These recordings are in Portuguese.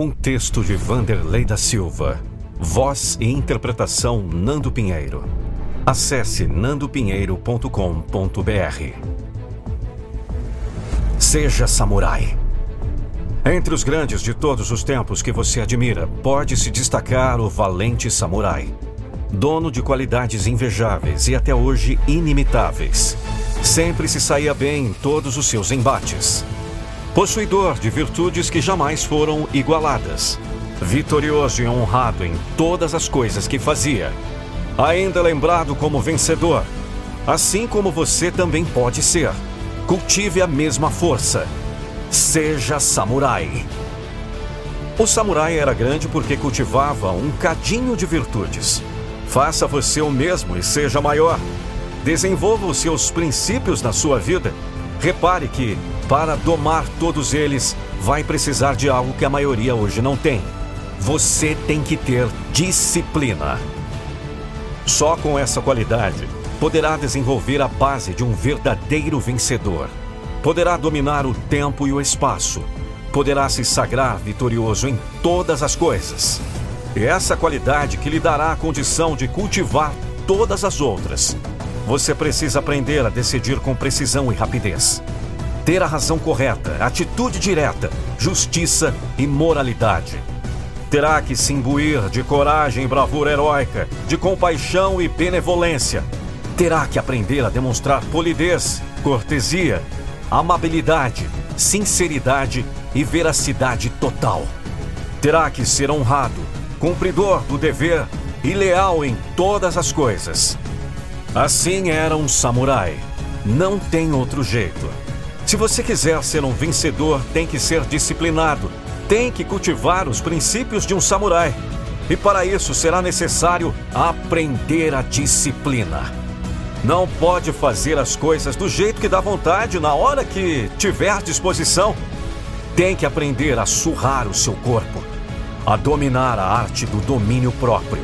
Um texto de Vanderlei da Silva. Voz e interpretação Nando Pinheiro. Acesse nandopinheiro.com.br. Seja samurai. Entre os grandes de todos os tempos que você admira, pode se destacar o valente samurai. Dono de qualidades invejáveis e até hoje inimitáveis. Sempre se saía bem em todos os seus embates. Possuidor de virtudes que jamais foram igualadas. Vitorioso e honrado em todas as coisas que fazia. Ainda lembrado como vencedor. Assim como você também pode ser. Cultive a mesma força. Seja samurai. O samurai era grande porque cultivava um cadinho de virtudes. Faça você o mesmo e seja maior. Desenvolva os seus princípios na sua vida. Repare que, para domar todos eles, vai precisar de algo que a maioria hoje não tem. Você tem que ter disciplina. Só com essa qualidade, poderá desenvolver a base de um verdadeiro vencedor. Poderá dominar o tempo e o espaço. Poderá se sagrar vitorioso em todas as coisas. E essa qualidade que lhe dará a condição de cultivar todas as outras. Você precisa aprender a decidir com precisão e rapidez. Ter a razão correta, atitude direta, justiça e moralidade. Terá que se imbuir de coragem e bravura heróica, de compaixão e benevolência. Terá que aprender a demonstrar polidez, cortesia, amabilidade, sinceridade e veracidade total. Terá que ser honrado, cumpridor do dever e leal em todas as coisas. Assim era um samurai. Não tem outro jeito. Se você quiser ser um vencedor, tem que ser disciplinado. Tem que cultivar os princípios de um samurai. E para isso será necessário aprender a disciplina. Não pode fazer as coisas do jeito que dá vontade na hora que tiver disposição. Tem que aprender a surrar o seu corpo, a dominar a arte do domínio próprio.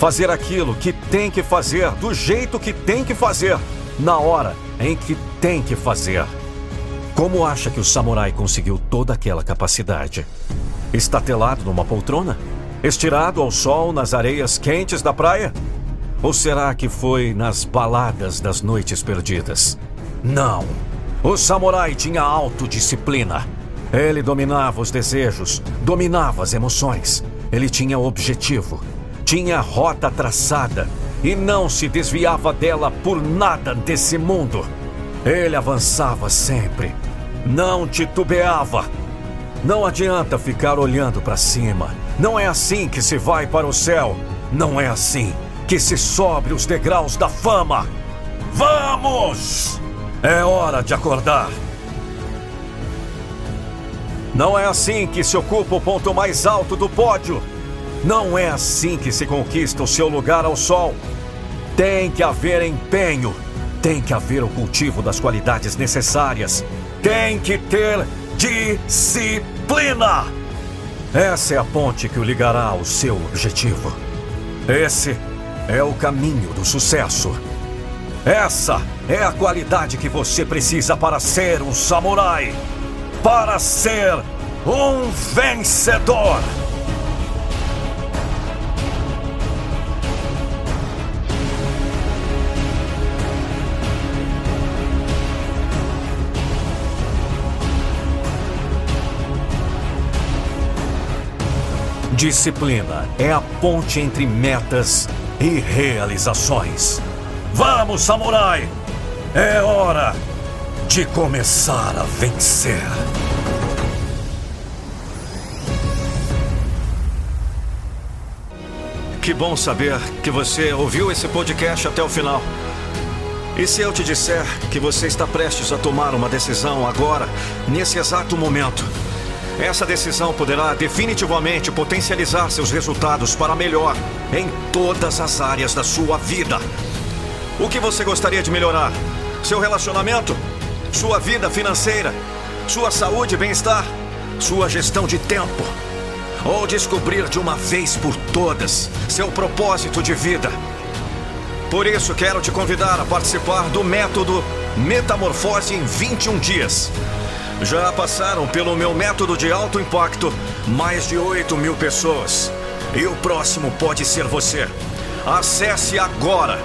Fazer aquilo que tem que fazer, do jeito que tem que fazer, na hora em que tem que fazer. Como acha que o samurai conseguiu toda aquela capacidade? Estatelado numa poltrona? Estirado ao sol nas areias quentes da praia? Ou será que foi nas baladas das noites perdidas? Não. O samurai tinha autodisciplina. Ele dominava os desejos, dominava as emoções. Ele tinha objetivo, tinha rota traçada e não se desviava dela por nada desse mundo. Ele avançava sempre, não titubeava. Não adianta ficar olhando para cima. Não é assim que se vai para o céu. Não é assim que se sobe os degraus da fama. Vamos! É hora de acordar. Não é assim que se ocupa o ponto mais alto do pódio. Não é assim que se conquista o seu lugar ao sol. Tem que haver empenho, tem que haver o cultivo das qualidades necessárias, tem que ter disciplina. Essa é a ponte que o ligará ao seu objetivo. Esse é o caminho do sucesso. Essa é a qualidade que você precisa para ser um samurai, para ser um vencedor. Disciplina é a ponte entre metas e realizações. Vamos, samurai! É hora de começar a vencer. Que bom saber que você ouviu esse podcast até o final. E se eu te disser que você está prestes a tomar uma decisão agora, nesse exato momento? Essa decisão poderá definitivamente potencializar seus resultados para melhor em todas as áreas da sua vida. O que você gostaria de melhorar? Seu relacionamento? Sua vida financeira? Sua saúde e bem-estar? Sua gestão de tempo? Ou descobrir de uma vez por todas seu propósito de vida? Por isso, quero te convidar a participar do método Metamorfose em 21 dias. Já passaram pelo meu método de alto impacto mais de 8 mil pessoas. E o próximo pode ser você. Acesse agora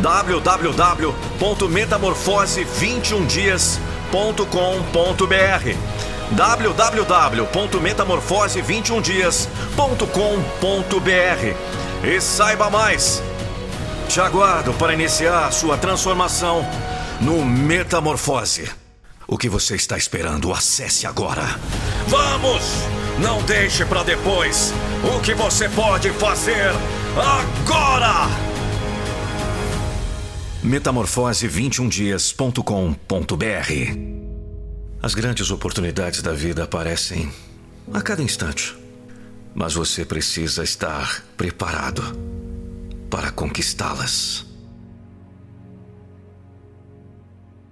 www.metamorfose21dias.com.br www.metamorfose21dias.com.br e saiba mais. Te aguardo para iniciar sua transformação no Metamorfose. O que você está esperando? Acesse agora. Vamos! Não deixe para depois o que você pode fazer agora! Metamorfose21dias.com.br As grandes oportunidades da vida aparecem a cada instante. Mas você precisa estar preparado para conquistá-las.